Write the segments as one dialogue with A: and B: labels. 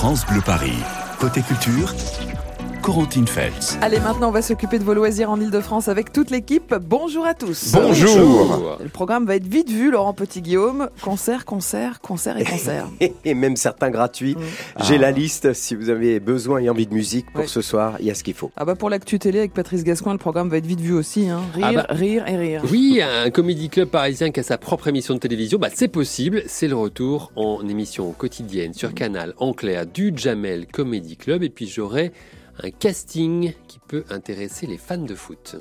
A: France Bleu Paris. Côté culture, Corentine Feltz.
B: Allez, maintenant, on va s'occuper de vos loisirs en Ile-de-France avec toute l'équipe. Bonjour à tous.
C: Bonjour.
B: Le programme va être vite vu, Laurent Petit-Guillaume. Concert, concert, concert et concert.
C: Et même certains gratuits.
B: Mm.
C: J'ai la liste. Si vous avez besoin et envie de musique pour ce soir, il y a ce qu'il faut.
B: Ah bah pour l'actu télé avec Patrice Gascoin, le programme va être vite vu aussi. Hein. Rire,
D: Ah bah.
B: rire et rire.
D: Oui, un comédie club parisien qui a sa propre émission de télévision, bah c'est possible. C'est le retour en émission quotidienne sur Canal en clair du Jamel Comedy Club. Et puis j'aurai un casting qui peut intéresser les fans de foot.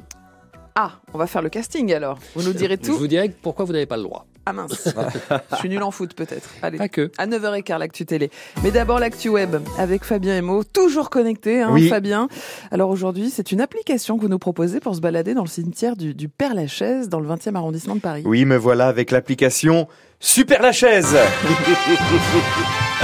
B: Ah, on va faire le casting alors. Vous nous direz
D: Je
B: tout.
D: vous dirai pourquoi vous n'avez pas le droit.
B: Ah mince. Je suis nul en foot peut-être. Allez.
D: Pas que.
B: À 9h15, l'actu télé. Mais d'abord, l'actu web avec Fabien Emo, toujours connecté, hein,
C: Oui.
B: Fabien. Alors aujourd'hui, c'est une application que vous nous proposez pour se balader dans le cimetière du, du Père-Lachaise, dans le 20e arrondissement de Paris.
C: Oui, me voilà avec l'application Super la chaise.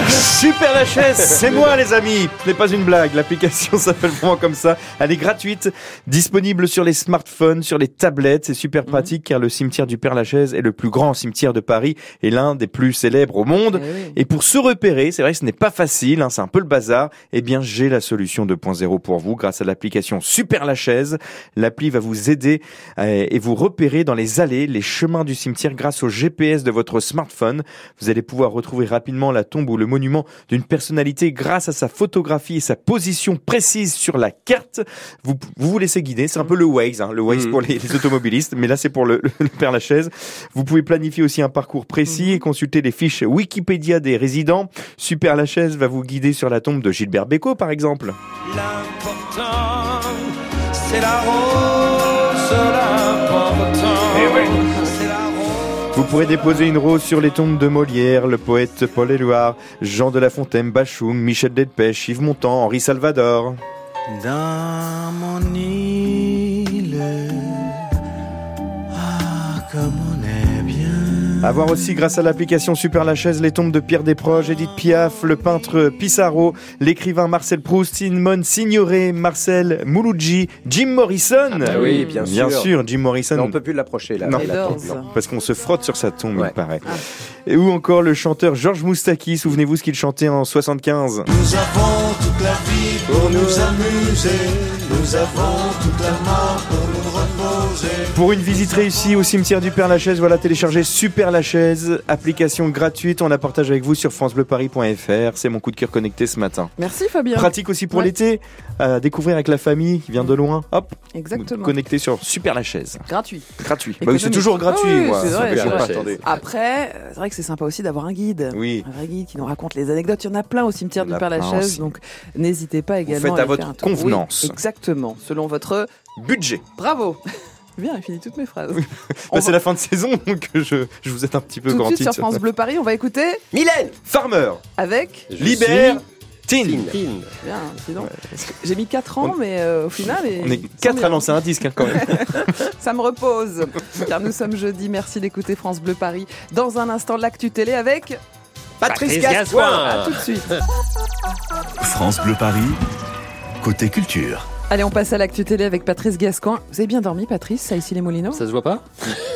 C: Super la chaise, c'est moi les amis. Ce n'est pas une blague, l'application s'appelle vraiment comme ça. Elle est gratuite, disponible sur les smartphones, sur les tablettes. C'est super
B: Mhm.
C: pratique car le cimetière du Père Lachaise est le plus grand cimetière de Paris et l'un des plus célèbres au monde.
B: Eh.
C: Et pour se repérer, c'est vrai que ce n'est pas facile, hein, c'est un peu le bazar, eh bien j'ai la solution 2.0 pour vous grâce à l'application Super la chaise. L'appli va vous aider euh, et vous repérer dans les allées, les chemins du cimetière grâce au GPS de votre smartphone. Vous allez pouvoir retrouver rapidement la tombe ou le monument d'une personnalité grâce à sa photographie et sa position précise sur la carte. Vous vous, vous laissez guider, c'est un peu le Waze, hein, le Waze
D: Mhm.
C: pour les, les automobilistes, mais là c'est pour le, le Père Lachaise. Vous pouvez planifier aussi un parcours précis et consulter les fiches Wikipédia des résidents. Super Lachaise va vous guider sur la tombe de Gilbert Bécaud, par exemple.
E: L'important, c'est la rose, l'important, c'est la rose.
C: Vous pourrez déposer une rose sur les tombes de Molière, le poète Paul Éluard, Jean de La Fontaine, Bachoum, Michel Delpech, Yves Montand, Henri Salvador. À voir aussi grâce à l'application Super Lachaise les tombes de Pierre Desproges, Edith Piaf, le peintre Pissarro, l'écrivain Marcel Proust, Simone Signoret, Marcel Mouloudji, Jim Morrison.
D: bah oui, bien
C: Bien sûr, Jim Morrison. Non,
F: on peut plus l'approcher là.
C: Non.
F: La tombe, non.
C: Parce qu'on se frotte sur sa tombe,
F: Ouais.
C: il paraît.
B: Ah.
C: Et ou encore le chanteur Georges Moustaki, souvenez-vous ce qu'il chantait en 75
E: Nous avons toute la vie pour nous amuser. Nous avons toute la mort pour.
C: Pour une visite réussie au cimetière du Père Lachaise, voilà, téléchargez Super Lachaise, application gratuite, on la partage avec vous sur francebleuparis.fr. C'est mon coup de cœur connecté ce matin.
B: Merci Fabien.
C: Pratique aussi pour
B: Ouais.
C: l'été, à découvrir avec la famille qui vient de loin. Hop,
B: Exactement.
C: connecté sur Super Lachaise.
B: Gratuit.
C: Gratuit. Bah oui, c'est toujours gratuit,
B: Ah oui,
C: moi.
B: vrai, vrai. Après, euh, c'est vrai que c'est sympa aussi d'avoir un guide.
C: Oui.
B: Un vrai guide qui nous raconte les anecdotes. Il y en a plein au cimetière du Père Lachaise,
C: aussi.
B: donc n'hésitez pas également
C: faites à votre convenance.
B: exactement, selon votre
C: Budget.
B: bravo. Bien, il finit toutes mes phrases.
C: Bah, c'est
B: va-
C: la fin de saison, donc je, je vous aide un petit peu
B: Tout de suite sur. France Bleu Paris, on va écouter
F: Mylène
C: Farmer,
B: avec.
D: Je
C: Libère, Tin.
D: suis Tin.
B: Bien, sinon. J'ai mis 4 ans, mais euh, au final.
C: On est
B: sans
C: quatre
B: bien.
C: à lancer un disque hein, quand même.
B: Ça me repose. Car nous sommes jeudi. Merci d'écouter France Bleu Paris. Dans un instant, l'actu télé avec.
F: Patrice
D: Patrice
F: Gascoigne
D: Gascoigne.
B: À tout de suite.
A: France Bleu Paris. Côté culture.
B: Allez, on passe à l'actu télé avec Patrice Gascoin. Vous avez bien dormi, Patrice, ça ici les Moulineaux
D: Ça se voit pas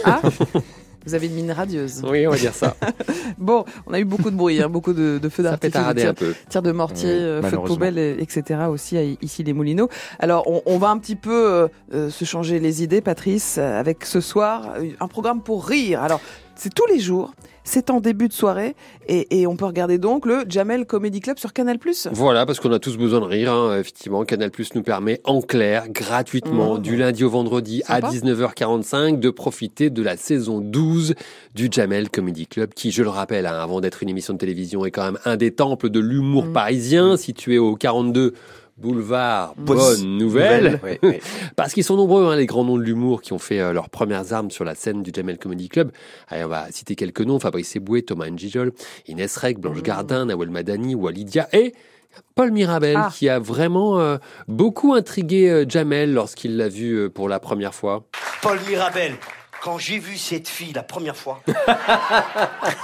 B: Ah Vous avez une mine radieuse.
D: Oui, on va dire ça.
B: Bon, on a eu beaucoup de bruit, hein, beaucoup de, de feux d'artifice, tirs, tirs de mortier,
C: Oui,
B: euh, feux de poubelle, et- etc. aussi à- ici les Moulineaux. Alors, on, on va un petit peu euh, euh, se changer les idées, Patrice, avec ce soir un programme pour rire. Alors, c'est tous les jours, c'est en début de soirée, et, et on peut regarder donc le Jamel Comedy Club sur Canal+.
D: Voilà, parce qu'on a tous besoin de rire. hein. Effectivement, Canal Plus nous permet en clair, gratuitement,
B: Mmh.
D: du lundi au vendredi à 19h45, de profiter de la saison 12 du Jamel Comedy Club, qui, je le rappelle, hein, avant d'être une émission de télévision, est quand même un des temples de l'humour
B: Mmh.
D: parisien, situé au 42 boulevard Bonne Nouvelle.
F: Oui, oui.
D: Parce qu'ils sont nombreux, hein, les grands noms de l'humour qui ont fait euh, leurs premières armes sur la scène du Jamel Comedy Club. Allez, on va citer quelques noms. Fabrice Eboué, Thomas Njijol, Inès Reg, Blanche Gardin, Nawel Madani, Walidia et Paul Mirabel,
B: Ah.
D: qui a vraiment euh, beaucoup intrigué euh, Jamel lorsqu'il l'a vu euh, pour la première fois.
G: Paul Mirabel,
F: Quand j'ai vu cette fille la première fois,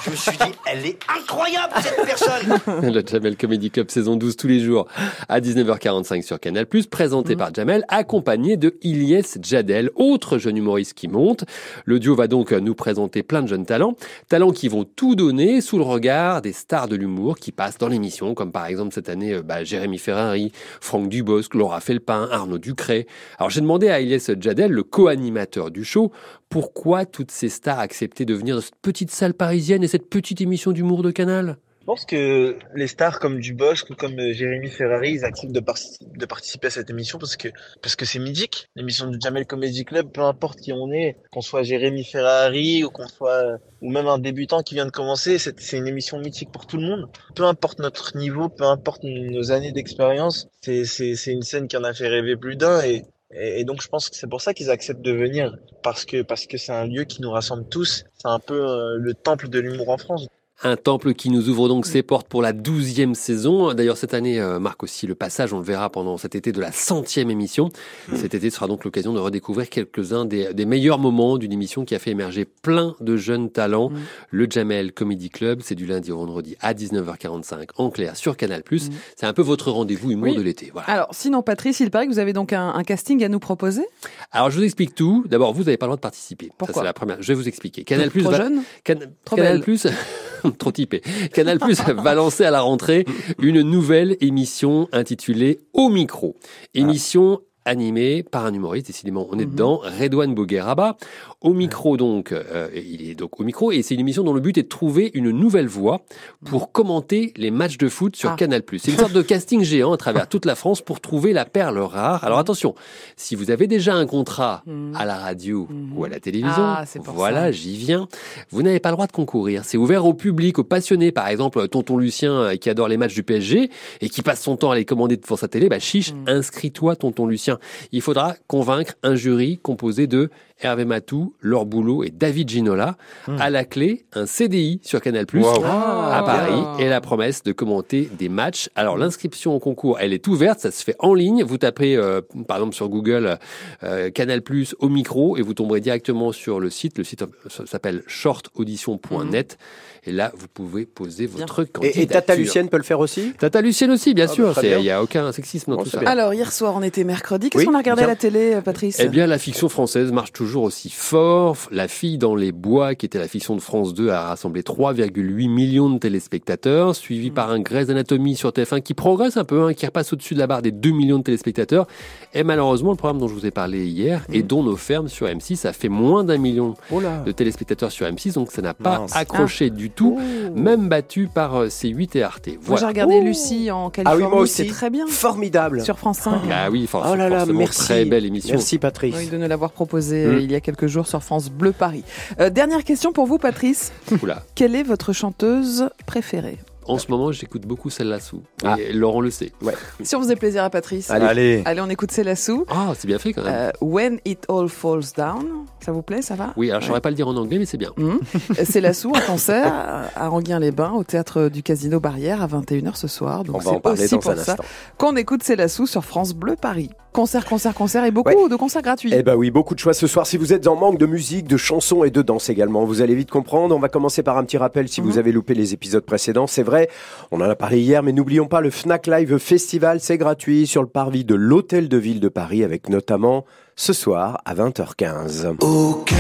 F: je me suis dit, elle est incroyable cette personne.
D: Le Jamel Comedy Club saison 12 tous les jours à 19h45 sur Canal+, présenté par Jamel, accompagné de Ilyes Jadel, autre jeune humoriste qui monte. Le duo va donc nous présenter plein de jeunes talents, talents qui vont tout donner sous le regard des stars de l'humour qui passent dans l'émission, comme par exemple cette année euh, bah, Jérémy Ferrari, Franck Dubosc, Laura Felpin, Arnaud Ducré. Alors j'ai demandé à Ilyes Jadel, le co-animateur du show, pourquoi toutes ces stars acceptaient de venir dans cette petite salle parisienne et cette petite émission d'humour de Canal?
G: Je pense que les stars comme Dubosc ou comme euh, Jérémy Ferrari, ils acceptent de, par- de participer à cette émission parce que parce que c'est mythique. L'émission du Jamel Comedy Club, peu importe qui on est, qu'on soit Jérémy Ferrari ou qu'on soit euh, ou même un débutant qui vient de commencer, c'est une émission mythique pour tout le monde. Peu importe notre niveau, peu importe nos années d'expérience, c'est une scène qui en a fait rêver plus d'un et et donc je pense que c'est pour ça qu'ils acceptent de venir parce que parce que c'est un lieu qui nous rassemble tous. C'est un peu euh, le temple de l'humour en France.
D: Un temple qui nous ouvre donc ses portes pour la douzième saison. D'ailleurs, cette année euh, marque aussi le passage, on le verra pendant cet été, de la centième émission. Cet été sera donc l'occasion de redécouvrir quelques-uns des, des meilleurs moments d'une émission qui a fait émerger plein de jeunes talents.
B: Mm.
D: Le Jamel Comedy Club, c'est du lundi au vendredi à 19h45 en clair sur Canal+. C'est un peu votre rendez-vous humour
B: Oui.
D: de l'été. Voilà.
B: Alors, sinon, Patrice, il paraît que vous avez donc un, un casting à nous proposer.
D: Alors, je vous explique tout. D'abord, vous n'avez pas le droit de participer. Ça,
B: Pourquoi
D: c'est la première. Je vais vous expliquer. Canal+,
B: Trop
D: va- Can- Canal. Plus, trop typé. Canal Plus va lancer à la rentrée une nouvelle émission intitulée Au micro. Émission animée par un humoriste, décidément, on est
B: Mhm.
D: dedans, Redouane Bougueraba. Au micro, donc, euh, il est donc au micro, et c'est une émission dont le but est de trouver une nouvelle voix pour commenter les matchs de foot sur
B: Ah.
D: Canal Plus. C'est une sorte de casting géant à travers toute la France pour trouver la perle rare. Alors attention, si vous avez déjà un contrat
B: Mhm.
D: à la radio
B: Mhm.
D: ou à la télévision,
B: Ah, pour
D: voilà, j'y viens. Vous n'avez pas le droit de concourir. C'est ouvert au public, aux passionnés. Par exemple, tonton Lucien euh, qui adore les matchs du PSG et qui passe son temps à les commander devant sa télé. Bah, chiche,
B: Mm.
D: inscris-toi, tonton Lucien. Il faudra convaincre un jury composé de Hervé Matou, Laure Boulot et David Ginola. À la clé, un CDI sur Canal+.
B: Ah.
D: à Paris et la promesse de commenter des matchs. Alors l'inscription au concours, elle est ouverte, ça se fait en ligne. Vous tapez euh, par exemple sur Google euh, Canal Plus au micro et vous tomberez directement sur le site. Le site s'appelle shortaudition.net et là vous pouvez poser votre candidature.
H: Et, et Tata Lucienne peut le faire aussi?
D: Tata Lucienne aussi, bien
H: Ah,
D: sûr.
H: bah, bien.
D: Il n'y a aucun sexisme dans
H: Bon,
D: tout ça.
H: bien.
B: Alors, hier soir, on était mercredi. Qu'est-ce
H: Oui,
B: qu'on a regardé à la télé, euh, Patrice?
D: Eh bien, la fiction française marche toujours aussi fort. La fille dans les bois, qui était la fiction de France 2, a rassemblé 3,8 millions de téléspectateurs, suivi par un Grey's Anatomy sur TF1 qui progresse un peu, hein, qui repasse au-dessus de la barre des 2 millions de téléspectateurs. Et malheureusement, le programme dont je vous ai parlé hier, et dont nos fermes sur M6, a fait moins d'un million
H: Oh
D: de téléspectateurs sur M6, donc ça n'a pas
C: Mince.
D: accroché du tout, même battu par euh, C8 et Arte.
B: Moi, j'ai
D: Voilà.
B: regardé. Lucie en
H: Ah
B: Californie.
H: oui, moi aussi.
B: C'est très bien.
H: Formidable.
B: Sur France 5.
D: Ah oui, forcément,
H: Oh là là, merci.
D: très belle émission.
H: Merci Patrice.
B: Oui, de nous l'avoir proposé euh,
H: Mm.
B: il y a quelques jours sur France Bleu Paris. Euh, dernière question pour vous, Patrice.
D: Oula.
B: Quelle est votre chanteuse préférée?
D: En ce moment, j'écoute beaucoup celle-là sous.
H: Ah.
D: Et Laurent le sait.
B: Si on faisait plaisir à Patrice.
H: Allez.
C: Allez.
B: Allez, on écoute Célassou.
D: Ah, c'est bien fait quand même.
B: Euh, When It All Falls Down. Ça vous plaît, ça va?
D: Oui, alors je saurais pas le dire en anglais, mais c'est bien.
B: Mhm. Célassou, un concert à Enghien-les-Bains au théâtre du Casino Barrière à 21h ce soir. Donc
H: On va en
B: c'est
H: parler
B: aussi
H: dans
B: pour
H: un
B: ça qu'on écoute Célassou sur France Bleu Paris. Concert, concert, concert et beaucoup
H: Ouais.
B: de concerts gratuits.
H: Eh ben oui, beaucoup de choix ce soir. Si vous êtes en manque de musique, de chansons et de danse également, vous allez vite comprendre. On va commencer par un petit rappel si
B: Mhm.
H: vous avez loupé les épisodes précédents. C'est vrai, on en a parlé hier, mais n'oublions pas le Fnac Live Festival. C'est gratuit sur le parvis de l'Hôtel de Ville de Paris avec notamment ce soir à 20h15.
E: Au calme,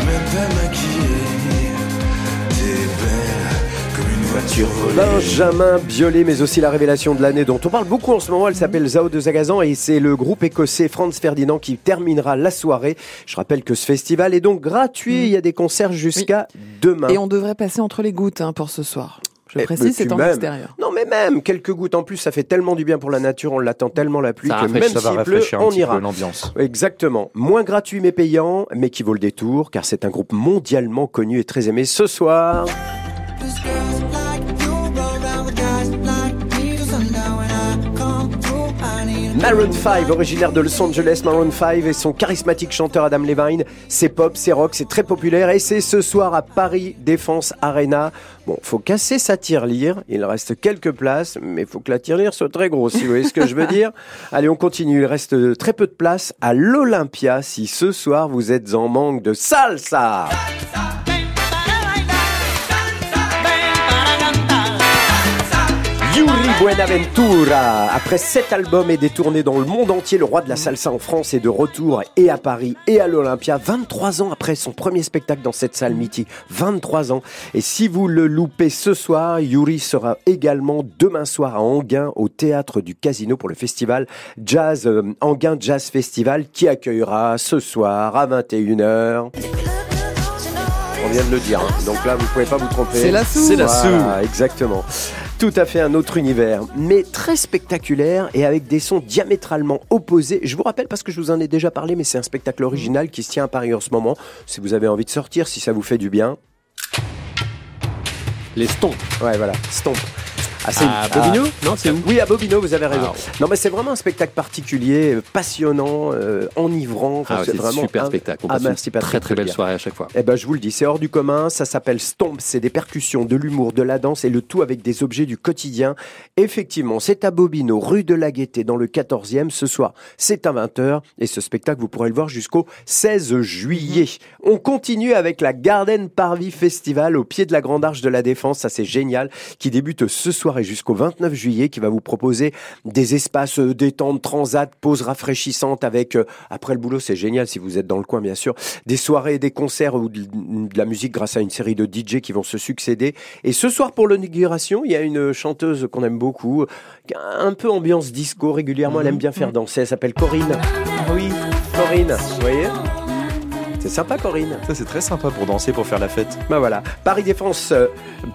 E: et même pas maquillée. T'es belle comme une voiture volée.
H: Benjamin Biolay, mais aussi la révélation de l'année dont on parle beaucoup en ce moment. Elle s'appelle Zao de Zagazan et c'est le groupe écossais Franz Ferdinand qui terminera la soirée. Je rappelle que ce festival est donc gratuit. Il y a des concerts jusqu'à demain.
B: Et on devrait passer entre les gouttes hein, pour ce soir. Je
H: Eh,
B: précise,
H: mais
B: c'est
H: tu
B: en
H: m'aimes.
B: extérieur.
H: Non, mais même quelques gouttes en plus, ça fait tellement du bien pour la nature. On l'attend tellement la pluie
D: Ça
H: que même
C: Ça va
H: s'il pleut, on
C: petit
H: ira.
C: peu l'ambiance.
H: Exactement. Moins gratuit mais payant, mais qui vaut le détour, car c'est un groupe mondialement connu et très aimé ce soir. Maroon 5, originaire de Los Angeles, Maroon 5 et son charismatique chanteur Adam Levine. C'est pop, c'est rock, c'est très populaire et c'est ce soir à Paris Défense Arena. Bon, faut casser sa tirelire. Il reste quelques places, mais faut que la tirelire soit très grosse, si vous voyez ce que je veux dire. Allez, on continue. Il reste très peu de place à l'Olympia si ce soir vous êtes en manque de salsa. Buenaventura, après sept albums et des tournées dans le monde entier, le roi de la salsa en France est de retour et à Paris et à l'Olympia, 23 ans après son premier spectacle dans cette salle mythique. 23 ans. Et si vous le loupez ce soir, Yuri sera également demain soir à Anguin au théâtre du Casino pour le festival Jazz euh, Anguin Jazz Festival qui accueillera ce soir à 21h. On vient de le dire, hein. donc là vous pouvez pas vous tromper.
B: C'est la sou.
C: C'est la
H: Voilà, exactement. Tout à fait un autre univers, mais très spectaculaire et avec des sons diamétralement opposés. Je vous rappelle parce que je vous en ai déjà parlé, mais c'est un spectacle original qui se tient à Paris en ce moment. Si vous avez envie de sortir, si ça vous fait du bien.
D: Les stompes.
H: Ouais, voilà, stomp. Ah, c'est-
D: À Bobino Non, c'est où
H: Oui, à Bobino, vous avez raison.
D: Wow.
H: Non, mais c'est vraiment un spectacle particulier, passionnant, euh, enivrant. Enfin,
D: Ah,
H: c'est
D: c'est
H: vraiment
D: super
H: un-
D: spectacle. On
H: Ah,
D: passe
H: merci
D: une
H: Patrick.
D: très très belle soirée à chaque fois.
H: Eh ben, je vous le dis, c'est hors du commun. Ça s'appelle Stomp. C'est des percussions, de l'humour, de la danse et le tout avec des objets du quotidien. Effectivement, c'est à Bobino, rue de la Gaîté, dans le 14e. Ce soir, c'est à 20h. Et ce spectacle, vous pourrez le voir jusqu'au 16 juillet. On continue avec la Garden Parvis Festival au pied de la Grande Arche de la Défense. Ça, c'est génial. Qui débute ce soir et jusqu'au 29 juillet, qui va vous proposer des espaces euh, détente, transat, pauses rafraîchissantes avec, euh, après le boulot, c'est génial si vous êtes dans le coin, bien sûr, des soirées, des concerts ou de, de la musique grâce à une série de DJ qui vont se succéder. Et ce soir, pour l'inauguration, il y a une chanteuse qu'on aime beaucoup, un peu ambiance disco, régulièrement, elle aime bien faire danser, elle s'appelle Corinne. Ah oui, Corinne, vous voyez? C'est sympa, Corinne.
C: Ça, c'est très sympa pour danser, pour faire la fête.
H: Ben voilà, Paris Défense, euh,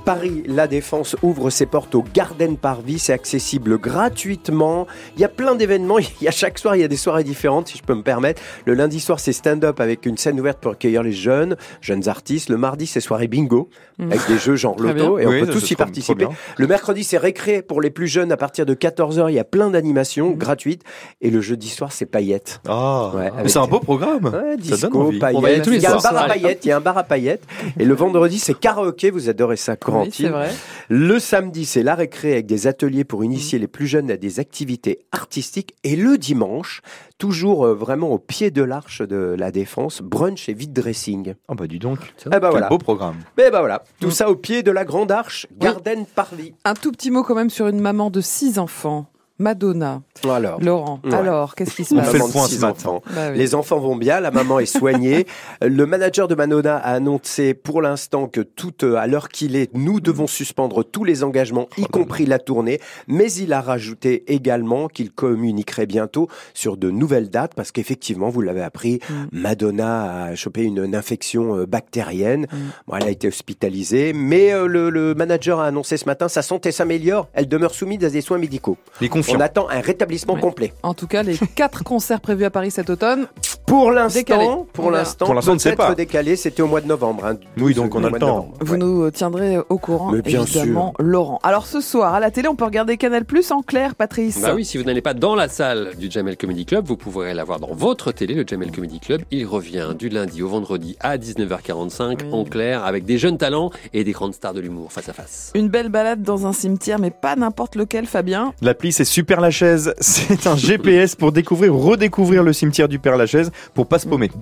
H: Paris La Défense ouvre ses portes au Garden Parvis, c'est accessible gratuitement. Il y a plein d'événements, il y a chaque soir, il y a des soirées différentes, si je peux me permettre. Le lundi soir, c'est stand-up avec une scène ouverte pour accueillir les jeunes, jeunes artistes. Le mardi, c'est soirée bingo avec des jeux genre loto et on
C: Oui,
H: peut tous y participer. Le mercredi, c'est récré pour les plus jeunes à partir de 14h. Il y a plein d'animations gratuites et le jeudi soir, c'est paillettes.
C: Ah,
H: Ouais,
C: c'est un beau programme.
H: Ouais,
C: Ça donne
H: disco,
C: envie.
H: paillettes.
D: On va y aller tous les
H: il y a un bar à paillettes, il y a un bar à paillettes. Et le vendredi, c'est karaoké. Vous adorez ça,
B: Oui,
H: Corentine.
B: vrai.
H: le samedi, c'est la récré avec des ateliers pour initier les plus jeunes à des activités artistiques. Et le dimanche, toujours euh, vraiment au pied de l'arche de la Défense, brunch et vide dressing.
C: Ah bah dis donc.
H: Eh ben
C: Quel
H: voilà.
C: beau programme.
H: Eh ben voilà. Tout ça au pied de la grande arche, Garden Parvis.
B: Un tout petit mot quand même sur une maman de six enfants, Madonna.
H: Alors.
B: Laurent,
H: Ouais.
B: alors, qu'est-ce qui se
C: On
B: passe
C: fait le point
H: six
C: ce matin.
H: enfants.
B: Bah oui.
H: Les enfants vont bien, la maman est soignée. le manager de Manona a annoncé pour l'instant que tout euh, à l'heure qu'il est, nous devons suspendre tous les engagements, y compris la tournée. Mais il a rajouté également qu'il communiquerait bientôt sur de nouvelles dates parce qu'effectivement, vous l'avez appris, Madonna a chopé une, une infection euh, bactérienne. Bon, elle a été hospitalisée, mais euh, le, le manager a annoncé ce matin sa santé s'améliore. Elle demeure soumise à des soins médicaux.
C: Les
H: On attend un rétablissement
B: Ouais.
H: complet.
B: En tout cas, les quatre concerts prévus à Paris cet automne,
H: Pour l'instant,
B: On
H: pour l'instant,
C: Pour l'instant, on ne sait
H: peut-être
C: pas.
H: décalé. C'était au mois de novembre. hein,
C: Oui, donc on a le temps.
H: novembre.
B: vous
H: Ouais.
B: nous tiendrez au courant,
H: Mais bien
B: évidemment, Laurent. Alors ce soir, à la télé, on peut regarder Canal Plus en clair, Patrice
D: Bah oui, si vous n'allez pas dans la salle du Jamel Comedy Club, vous pourrez l'avoir dans votre télé, le Jamel Comedy Club. Il revient du lundi au vendredi à 19h45
B: Oui.
D: en clair avec des jeunes talents et des grandes stars de l'humour face à face.
B: Une belle balade dans un cimetière, mais pas n'importe lequel, Fabien.
C: L'appli, c'est Super Lachaise. C'est un GPS pour découvrir, redécouvrir le cimetière du Père Lachaise pour pas se paumer.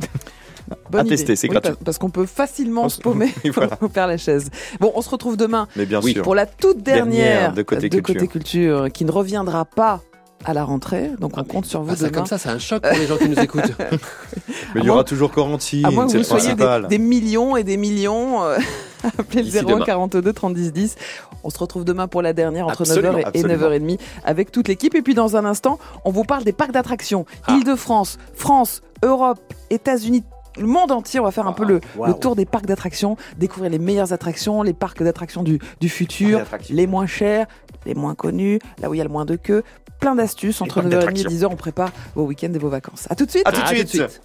B: Bonne
C: À
B: idée.
C: tester, c'est
B: Oui,
C: gratuit.
B: pa- Parce qu'on peut facilement
C: On
B: se paumer
C: voilà.
B: au Père Lachaise. Bon, on se retrouve demain
C: Mais bien
D: Oui,
C: sûr.
B: pour la toute dernière,
C: Dernière de Côté Culture.
B: Culture, qui ne reviendra pas à la rentrée. Donc on compte sur vous
D: Ah,
B: demain.
D: comme ça, c'est un choc pour les gens qui nous écoutent.
C: Mais il y aura toujours Corentine,
B: que
C: c'est
B: vous
C: le
B: soyez des,
C: principal.
B: des millions et des millions, euh, appelez le
D: D'ici
B: 01
D: demain.
B: 42 30 10 10. On se retrouve demain pour la dernière entre
H: Absolument,
B: 9h et
C: absolument.
B: 9h30 avec toute l'équipe. Et puis dans un instant, on vous parle des parcs d'attractions.
D: Ah.
B: Île-de-France, France, Europe, États-Unis. Le monde entier, on va faire un peu le, tour des parcs d'attractions, découvrir les meilleures attractions, les parcs d'attractions du, du futur, les moins chers, les moins connus, là où il y a le moins de queue. Plein d'astuces. Entre
C: parcs
B: 9h30 et
C: d'attractions.
B: 10h, on prépare vos week-ends et vos vacances. À tout de suite.
C: À tout de
D: À
C: suite.